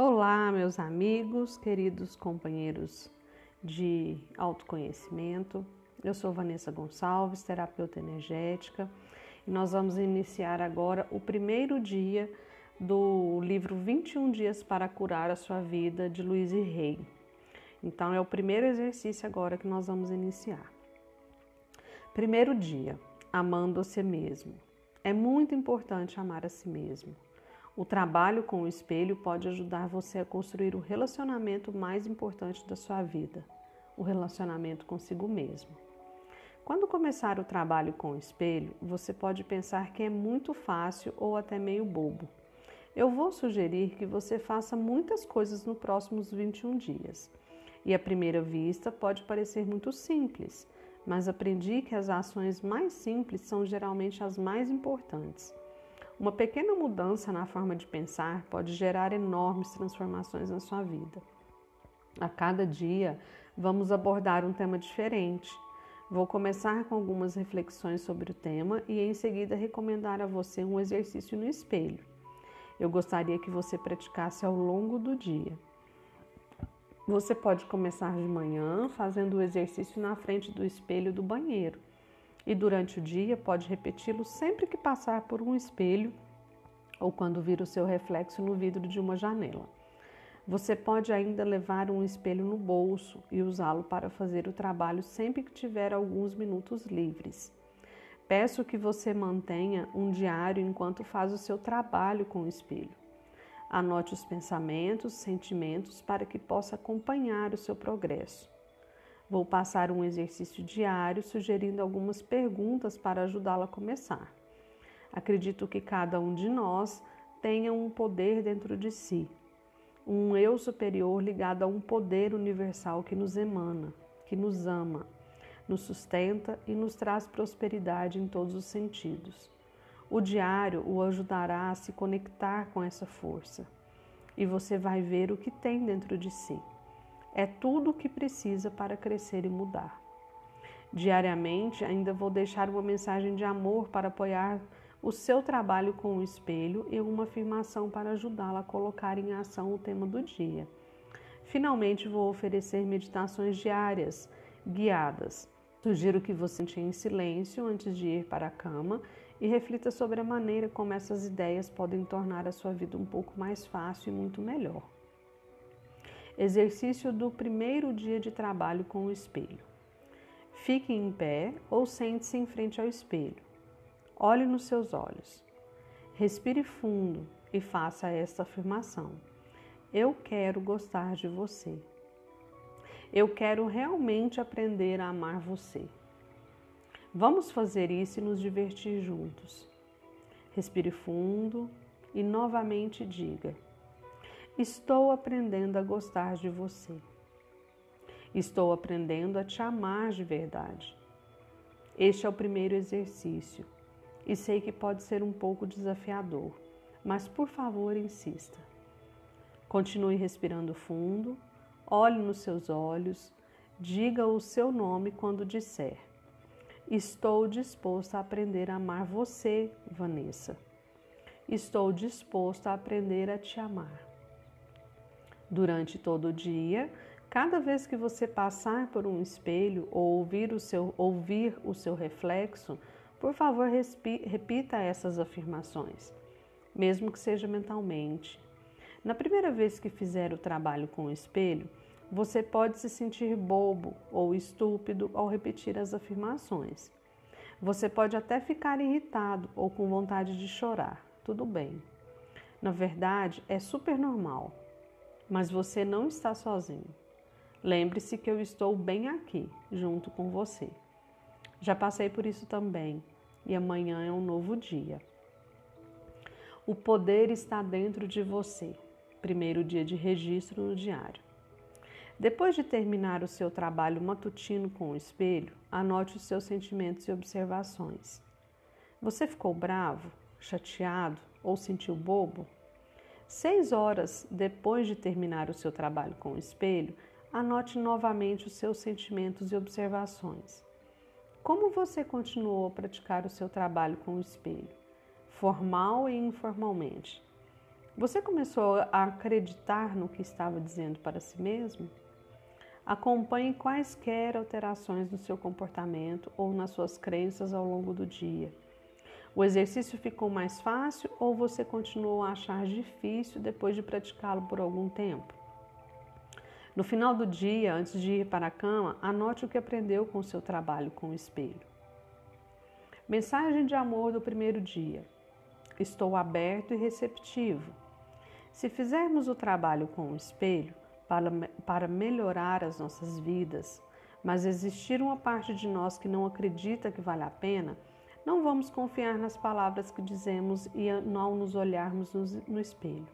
Olá, meus amigos, queridos companheiros de autoconhecimento. Eu sou Vanessa Gonçalves, terapeuta energética, e nós vamos iniciar agora o primeiro dia do livro 21 Dias para Curar a Sua Vida, de Luiz Rey. Então, é o primeiro exercício agora que nós vamos iniciar. Primeiro dia, amando a si mesmo. É muito importante amar a si mesmo. O trabalho com o espelho pode ajudar você a construir o relacionamento mais importante da sua vida, o relacionamento consigo mesmo. Quando começar o trabalho com o espelho, você pode pensar que é muito fácil ou até meio bobo. Eu vou sugerir que você faça muitas coisas nos próximos 21 dias. E à primeira vista pode parecer muito simples, mas aprendi que as ações mais simples são geralmente as mais importantes. Uma pequena mudança na forma de pensar pode gerar enormes transformações na sua vida. A cada dia, vamos abordar um tema diferente. Vou começar com algumas reflexões sobre o tema e em seguida recomendar a você um exercício no espelho. Eu gostaria que você praticasse ao longo do dia. Você pode começar de manhã fazendo o exercício na frente do espelho do banheiro e durante o dia pode repeti-lo sempre que passar por um espelho ou quando vir o seu reflexo no vidro de uma janela. Você pode ainda levar um espelho no bolso e usá-lo para fazer o trabalho sempre que tiver alguns minutos livres. Peço que você mantenha um diário enquanto faz o seu trabalho com o espelho. Anote os pensamentos, sentimentos para que possa acompanhar o seu progresso. Vou passar um exercício diário sugerindo algumas perguntas para ajudá-la a começar. Acredito que cada um de nós tenha um poder dentro de si, um eu superior ligado a um poder universal que nos emana, que nos ama, nos sustenta e nos traz prosperidade em todos os sentidos. O diário o ajudará a se conectar com essa força e você vai ver o que tem dentro de si. É tudo o que precisa para crescer e mudar. Diariamente, ainda vou deixar uma mensagem de amor para apoiar o seu trabalho com o espelho e uma afirmação para ajudá-la a colocar em ação o tema do dia. Finalmente, vou oferecer meditações diárias, guiadas. Sugiro que você sente em silêncio antes de ir para a cama e reflita sobre a maneira como essas ideias podem tornar a sua vida um pouco mais fácil e muito melhor. Exercício do primeiro dia de trabalho com o espelho. Fique em pé ou sente-se em frente ao espelho. Olhe nos seus olhos. Respire fundo e faça esta afirmação: Eu quero gostar de você. Eu quero realmente aprender a amar você. Vamos fazer isso e nos divertir juntos. Respire fundo e novamente diga: Estou aprendendo a gostar de você. Estou aprendendo a te amar de verdade. Este é o primeiro exercício e sei que pode ser um pouco desafiador, mas por favor insista. Continue respirando fundo, olhe nos seus olhos, diga o seu nome quando disser: Estou disposto a aprender a amar você, Vanessa. Estou disposto a aprender a te amar durante todo o dia. Cada vez que você passar por um espelho ou ouvir o seu, ouvir o seu reflexo, por favor, repita essas afirmações, mesmo que seja mentalmente. Na primeira vez que fizer o trabalho com o espelho, você pode se sentir bobo ou estúpido ao repetir as afirmações. Você pode até ficar irritado ou com vontade de chorar. Tudo bem. Na verdade, é super normal mas você não está sozinho. Lembre-se que eu estou bem aqui, junto com você. Já passei por isso também, e amanhã é um novo dia. O poder está dentro de você. Primeiro dia de registro no diário. Depois de terminar o seu trabalho matutino com o espelho, anote os seus sentimentos e observações. Você ficou bravo, chateado ou sentiu bobo? Seis horas depois de terminar o seu trabalho com o espelho, anote novamente os seus sentimentos e observações. Como você continuou a praticar o seu trabalho com o espelho, formal e informalmente? Você começou a acreditar no que estava dizendo para si mesmo? Acompanhe quaisquer alterações no seu comportamento ou nas suas crenças ao longo do dia. O exercício ficou mais fácil ou você continuou a achar difícil depois de praticá-lo por algum tempo? No final do dia, antes de ir para a cama, anote o que aprendeu com seu trabalho com o espelho. Mensagem de amor do primeiro dia. Estou aberto e receptivo. Se fizermos o trabalho com o espelho para, para melhorar as nossas vidas, mas existir uma parte de nós que não acredita que vale a pena, não vamos confiar nas palavras que dizemos e ao nos olharmos no espelho.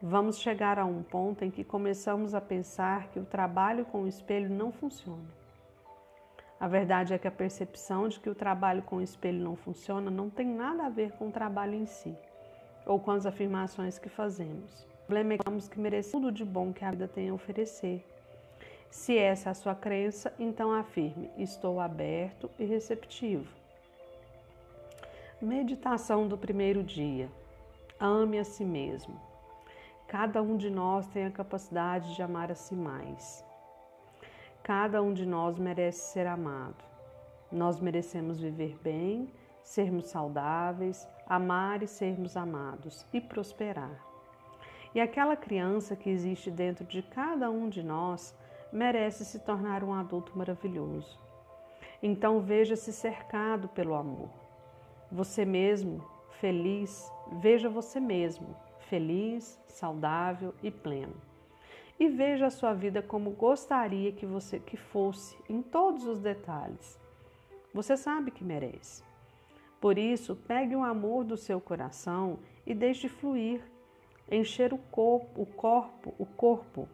Vamos chegar a um ponto em que começamos a pensar que o trabalho com o espelho não funciona. A verdade é que a percepção de que o trabalho com o espelho não funciona não tem nada a ver com o trabalho em si ou com as afirmações que fazemos. O problema é que que merecemos tudo de bom que a vida tem a oferecer. Se essa é a sua crença, então afirme: estou aberto e receptivo. Meditação do primeiro dia. Ame a si mesmo. Cada um de nós tem a capacidade de amar a si mais. Cada um de nós merece ser amado. Nós merecemos viver bem, sermos saudáveis, amar e sermos amados e prosperar. E aquela criança que existe dentro de cada um de nós merece se tornar um adulto maravilhoso. Então veja-se cercado pelo amor. Você mesmo, feliz, veja você mesmo, feliz, saudável e pleno. E veja a sua vida como gostaria que você que fosse em todos os detalhes. Você sabe que merece. Por isso, pegue o amor do seu coração e deixe fluir, encher o corpo, o corpo, o corpo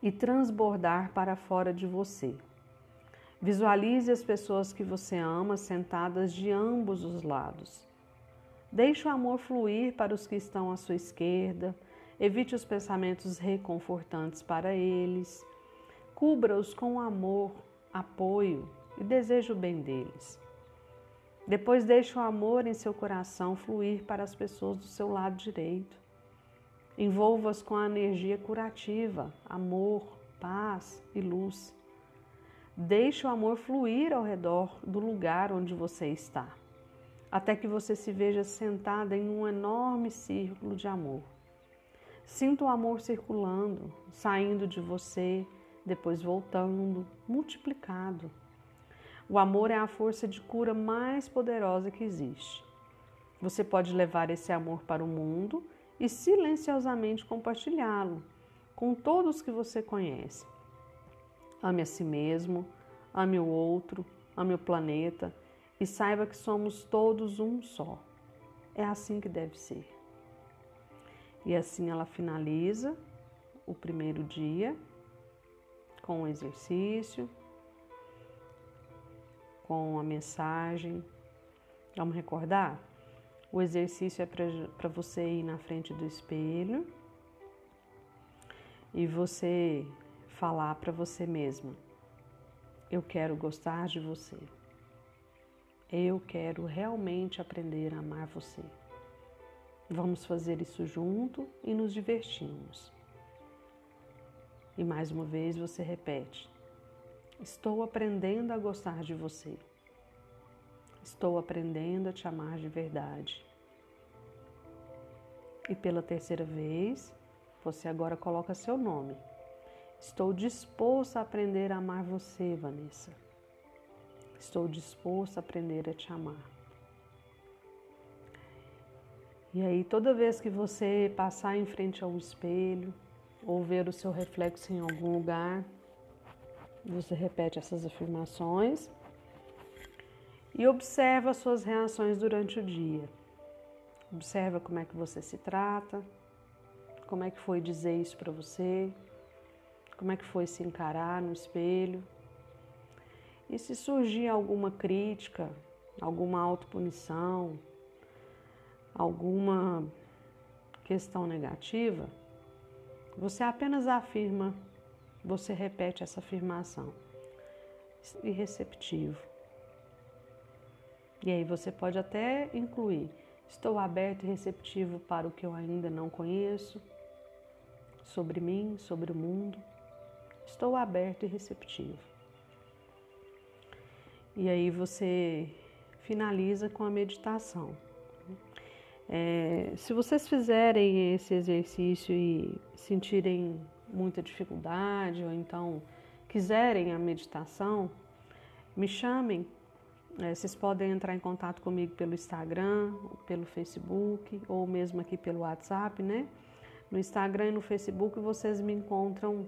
e transbordar para fora de você. Visualize as pessoas que você ama sentadas de ambos os lados. Deixe o amor fluir para os que estão à sua esquerda. Evite os pensamentos reconfortantes para eles. Cubra-os com amor, apoio e desejo o bem deles. Depois deixe o amor em seu coração fluir para as pessoas do seu lado direito. Envolva-as com a energia curativa, amor, paz e luz. Deixe o amor fluir ao redor do lugar onde você está, até que você se veja sentada em um enorme círculo de amor. Sinta o amor circulando, saindo de você, depois voltando, multiplicado. O amor é a força de cura mais poderosa que existe. Você pode levar esse amor para o mundo e silenciosamente compartilhá-lo com todos que você conhece. Ame a si mesmo, ame o outro, ame o planeta e saiba que somos todos um só. É assim que deve ser. E assim ela finaliza o primeiro dia com o exercício, com a mensagem. Vamos recordar? O exercício é para você ir na frente do espelho e você falar para você mesma: Eu quero gostar de você. Eu quero realmente aprender a amar você. Vamos fazer isso junto e nos divertimos. E mais uma vez você repete: Estou aprendendo a gostar de você. Estou aprendendo a te amar de verdade. E pela terceira vez, você agora coloca seu nome. Estou disposto a aprender a amar você, Vanessa. Estou disposto a aprender a te amar. E aí, toda vez que você passar em frente ao espelho ou ver o seu reflexo em algum lugar, você repete essas afirmações e observa suas reações durante o dia. Observa como é que você se trata, como é que foi dizer isso para você, como é que foi se encarar no espelho. E se surgir alguma crítica, alguma autopunição, alguma questão negativa, você apenas afirma você repete essa afirmação. E receptivo. E aí você pode até incluir: Estou aberto e receptivo para o que eu ainda não conheço sobre mim, sobre o mundo. Estou aberto e receptivo. E aí você finaliza com a meditação. É, se vocês fizerem esse exercício e sentirem muita dificuldade ou então quiserem a meditação, me chamem. É, vocês podem entrar em contato comigo pelo Instagram, pelo Facebook ou mesmo aqui pelo WhatsApp, né? No Instagram e no Facebook vocês me encontram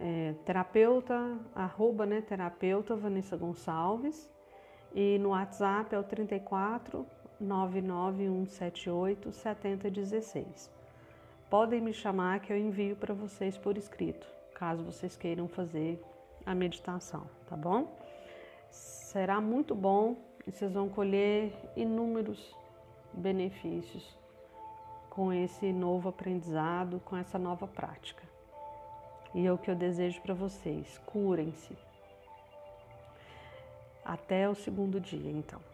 é, terapeuta, arroba, né, terapeuta Vanessa Gonçalves e no WhatsApp é o 34 99178 7016. Podem me chamar que eu envio para vocês por escrito, caso vocês queiram fazer a meditação, tá bom? Será muito bom e vocês vão colher inúmeros benefícios com esse novo aprendizado, com essa nova prática. E é o que eu desejo para vocês: curem-se. Até o segundo dia, então.